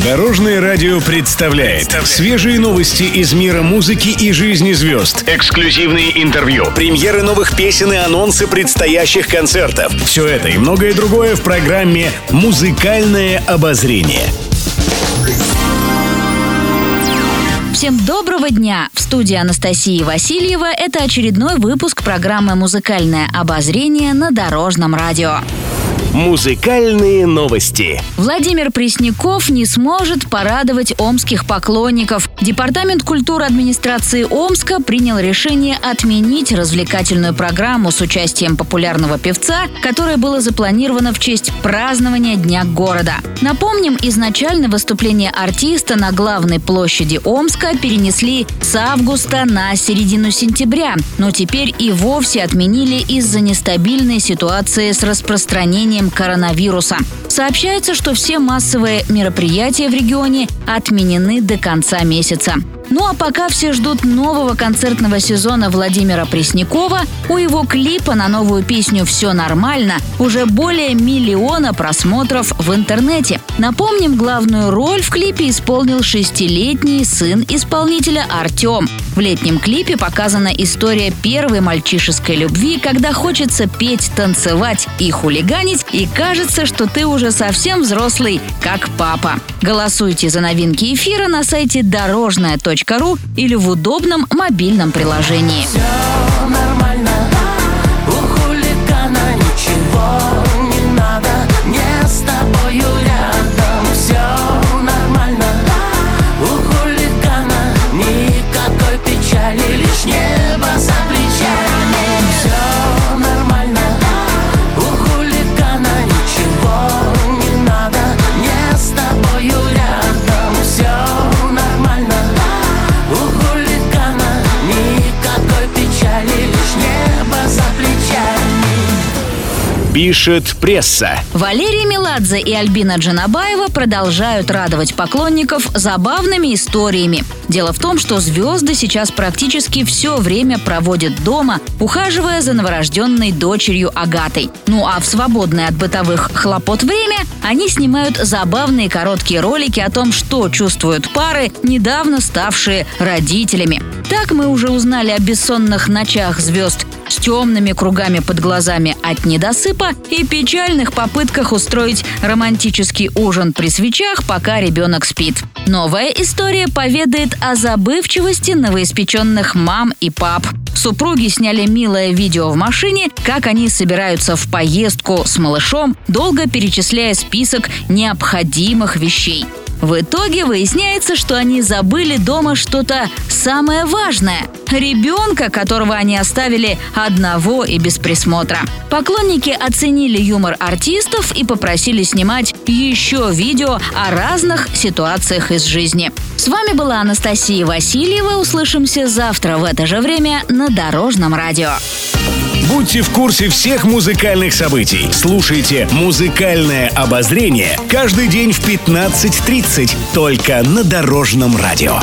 Дорожное радио представляет свежие новости из мира музыки и жизни звезд. Эксклюзивные интервью, премьеры новых песен и анонсы предстоящих концертов. Все это и многое другое в программе «Музыкальное обозрение». Всем доброго дня! В студии Анастасии Васильева это очередной выпуск программы «Музыкальное обозрение» на Дорожном радио. Музыкальные новости. Владимир Пресняков не сможет порадовать омских поклонников. Департамент культуры администрации Омска принял решение отменить развлекательную программу с участием популярного певца, которая была запланирована в честь празднования Дня города. Напомним, изначально выступление артиста на главной площади Омска перенесли с августа на середину сентября, но теперь и вовсе отменили из-за нестабильной ситуации с распространением коронавируса. Сообщается, что все массовые мероприятия в регионе отменены до конца месяца месяца. Ну а пока все ждут нового концертного сезона Владимира Преснякова, у его клипа на новую песню «Все нормально» уже более миллиона просмотров в интернете. Напомним, главную роль в клипе исполнил шестилетний сын исполнителя Артем. В летнем клипе показана история первой мальчишеской любви, когда хочется петь, танцевать и хулиганить, и кажется, что ты уже совсем взрослый, как папа. Голосуйте за новинки эфира на сайте дорожная.ру или в удобном мобильном приложении. Пишет пресса. Валерий Меладзе и Альбина Джанабаева продолжают радовать поклонников забавными историями. Дело в том, что звезды сейчас практически все время проводят дома, ухаживая за новорожденной дочерью Агатой. Ну а в свободное от бытовых хлопот время они снимают забавные короткие ролики о том, что чувствуют пары, недавно ставшие родителями. Так мы уже узнали о бессонных ночах звезд с темными кругами под глазами от недосыпа и печальных попытках устроить романтический ужин при свечах, пока ребенок спит. Новая история поведает о забывчивости новоиспеченных мам и пап. Супруги сняли милое видео в машине, как они собираются в поездку с малышом, долго перечисляя список необходимых вещей. В итоге выясняется, что они забыли дома что-то самое важное – ребенка, которого они оставили одного и без присмотра. Поклонники оценили юмор артистов и попросили снимать еще видео о разных ситуациях из жизни. С вами была Анастасия Васильева. Услышимся завтра в это же время на Дорожном радио. Будьте в курсе всех музыкальных событий. Слушайте «Музыкальное обозрение» каждый день в 15.30 только на Дорожном радио.